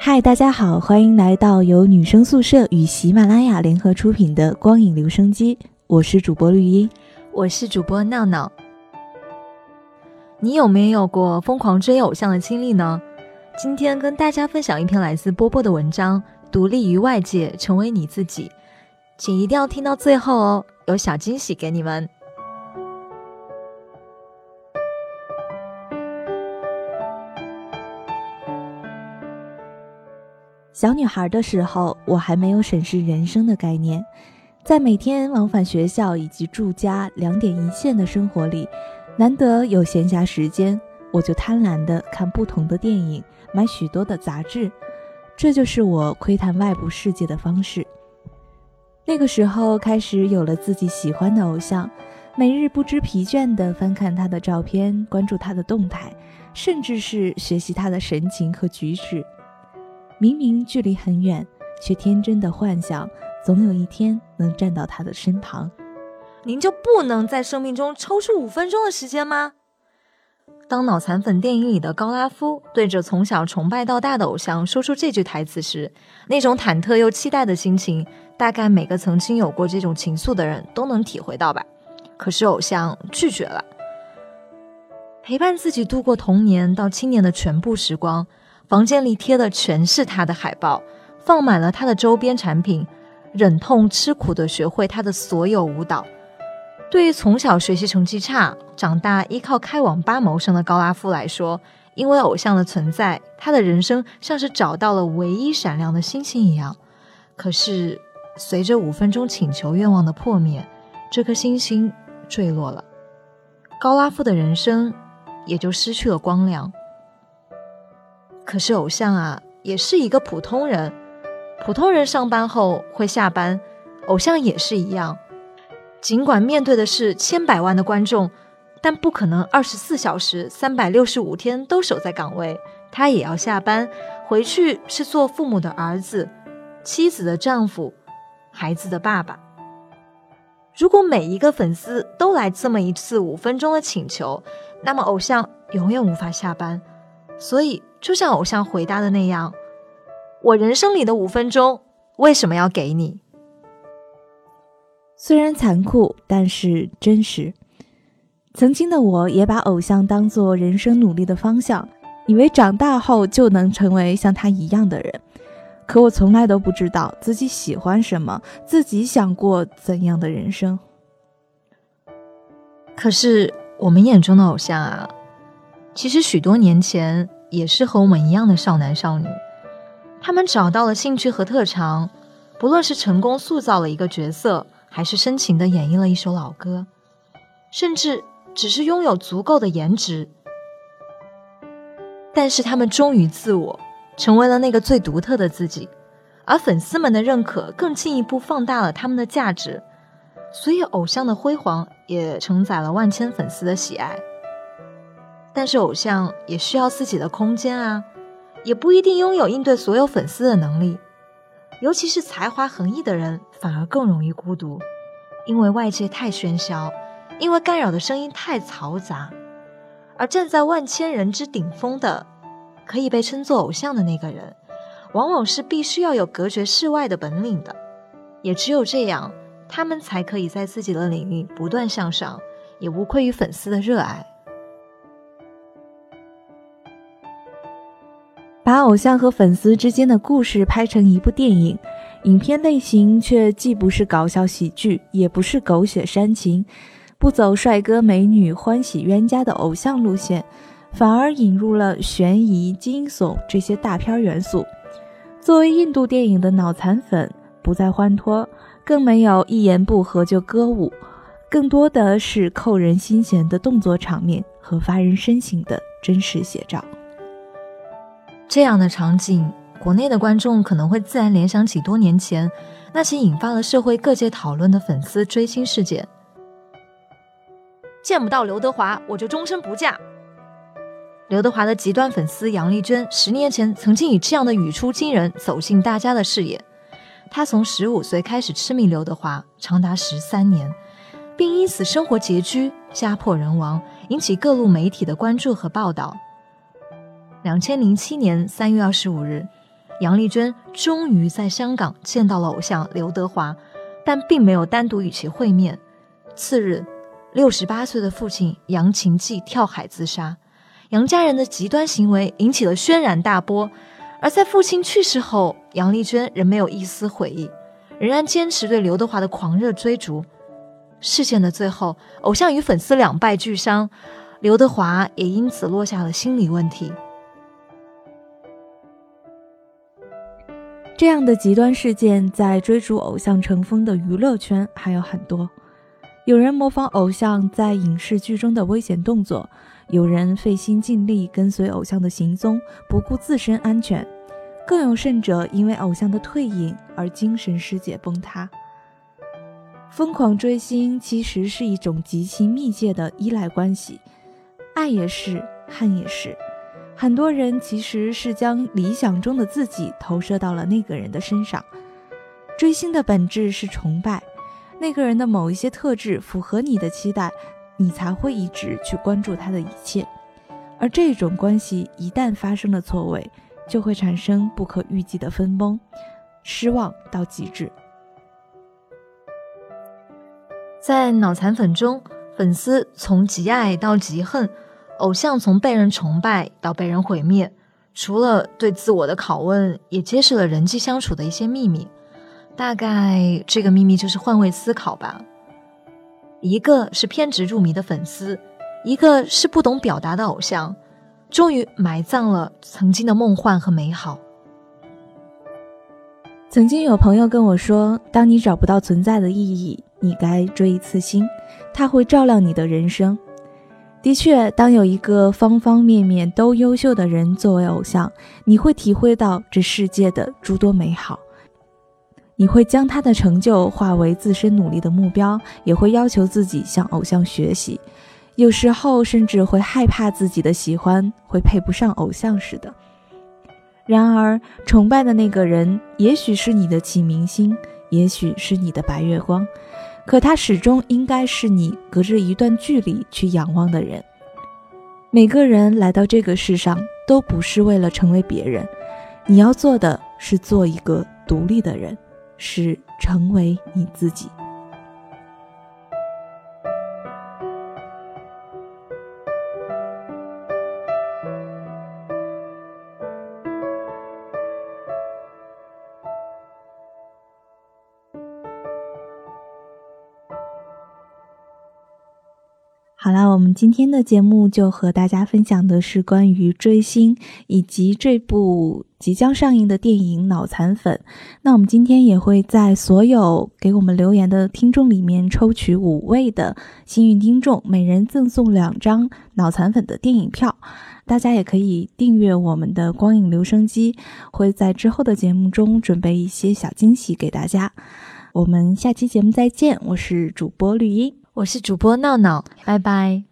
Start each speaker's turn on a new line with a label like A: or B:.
A: 嗨，大家好，欢迎来到由女生宿舍与喜马拉雅联合出品的《光影留声机》，我是主播绿茵，
B: 我是主播闹闹。你有没有过疯狂追偶像的经历呢？今天跟大家分享一篇来自波波的文章，《独立于外界，成为你自己》，请一定要听到最后哦，有小惊喜给你们。
A: 小女孩的时候，我还没有审视人生的概念，在每天往返学校以及住家两点一线的生活里，难得有闲暇时间，我就贪婪地看不同的电影，买许多的杂志，这就是我窥探外部世界的方式。那个时候开始有了自己喜欢的偶像，每日不知疲倦地翻看他的照片，关注他的动态，甚至是学习他的神情和举止。明明距离很远，却天真的幻想，总有一天能站到他的身旁。
B: 您就不能在生命中抽出五分钟的时间吗？当脑残粉电影里的高拉夫对着从小崇拜到大的偶像说出这句台词时，那种忐忑又期待的心情，大概每个曾经有过这种情愫的人都能体会到吧。可是偶像拒绝了，陪伴自己度过童年到青年的全部时光。房间里贴的全是他的海报，放满了他的周边产品，忍痛吃苦的学会他的所有舞蹈。对于从小学习成绩差、长大依靠开网吧谋生的高拉夫来说，因为偶像的存在，他的人生像是找到了唯一闪亮的星星一样。可是，随着五分钟请求愿望的破灭，这颗星星坠落了，高拉夫的人生也就失去了光亮。可是偶像啊，也是一个普通人。普通人上班后会下班，偶像也是一样。尽管面对的是千百万的观众，但不可能二十四小时、三百六十五天都守在岗位。他也要下班，回去是做父母的儿子、妻子的丈夫、孩子的爸爸。如果每一个粉丝都来这么一次五分钟的请求，那么偶像永远无法下班。所以。就像偶像回答的那样，我人生里的五分钟为什么要给你？
A: 虽然残酷，但是真实。曾经的我也把偶像当做人生努力的方向，以为长大后就能成为像他一样的人。可我从来都不知道自己喜欢什么，自己想过怎样的人生。
B: 可是我们眼中的偶像啊，其实许多年前。也是和我们一样的少男少女，他们找到了兴趣和特长，不论是成功塑造了一个角色，还是深情的演绎了一首老歌，甚至只是拥有足够的颜值，但是他们忠于自我，成为了那个最独特的自己，而粉丝们的认可更进一步放大了他们的价值，所以偶像的辉煌也承载了万千粉丝的喜爱。但是偶像也需要自己的空间啊，也不一定拥有应对所有粉丝的能力，尤其是才华横溢的人反而更容易孤独，因为外界太喧嚣，因为干扰的声音太嘈杂，而站在万千人之顶峰的，可以被称作偶像的那个人，往往是必须要有隔绝世外的本领的，也只有这样，他们才可以在自己的领域不断向上，也无愧于粉丝的热爱。
A: 偶像和粉丝之间的故事拍成一部电影，影片类型却既不是搞笑喜剧，也不是狗血煽情，不走帅哥美女欢喜冤家的偶像路线，反而引入了悬疑、惊悚这些大片元素。作为印度电影的脑残粉，不再欢脱，更没有一言不合就歌舞，更多的是扣人心弦的动作场面和发人深省的真实写照。
B: 这样的场景，国内的观众可能会自然联想起多年前那起引发了社会各界讨论的粉丝追星事件。见不到刘德华，我就终身不嫁。刘德华的极端粉丝杨丽娟，十年前曾经以这样的语出惊人走进大家的视野。她从十五岁开始痴迷刘德华，长达十三年，并因此生活拮据、家破人亡，引起各路媒体的关注和报道。两千零七年三月二十五日，杨丽娟终于在香港见到了偶像刘德华，但并没有单独与其会面。次日，六十八岁的父亲杨琴记跳海自杀，杨家人的极端行为引起了轩然大波。而在父亲去世后，杨丽娟仍没有一丝悔意，仍然坚持对刘德华的狂热追逐。事件的最后，偶像与粉丝两败俱伤，刘德华也因此落下了心理问题。
A: 这样的极端事件在追逐偶像成风的娱乐圈还有很多。有人模仿偶像在影视剧中的危险动作，有人费心尽力跟随偶像的行踪，不顾自身安全，更有甚者因为偶像的退隐而精神世界崩塌。疯狂追星其实是一种极其密切的依赖关系，爱也是，恨也是。很多人其实是将理想中的自己投射到了那个人的身上。追星的本质是崇拜，那个人的某一些特质符合你的期待，你才会一直去关注他的一切。而这种关系一旦发生了错位，就会产生不可预计的分崩，失望到极致。
B: 在脑残粉中，粉丝从极爱到极恨。偶像从被人崇拜到被人毁灭，除了对自我的拷问，也揭示了人际相处的一些秘密。大概这个秘密就是换位思考吧。一个是偏执入迷的粉丝，一个是不懂表达的偶像，终于埋葬了曾经的梦幻和美好。
A: 曾经有朋友跟我说，当你找不到存在的意义，你该追一次星，它会照亮你的人生。的确，当有一个方方面面都优秀的人作为偶像，你会体会到这世界的诸多美好。你会将他的成就化为自身努力的目标，也会要求自己向偶像学习。有时候甚至会害怕自己的喜欢会配不上偶像似的。然而，崇拜的那个人，也许是你的启明星，也许是你的白月光。可他始终应该是你隔着一段距离去仰望的人。每个人来到这个世上都不是为了成为别人，你要做的是做一个独立的人，是成为你自己。好啦，我们今天的节目就和大家分享的是关于追星以及这部即将上映的电影《脑残粉》。那我们今天也会在所有给我们留言的听众里面抽取五位的幸运听众，每人赠送两张《脑残粉》的电影票。大家也可以订阅我们的光影留声机，会在之后的节目中准备一些小惊喜给大家。我们下期节目再见，我是主播绿茵。
B: 我是主播闹闹，拜拜。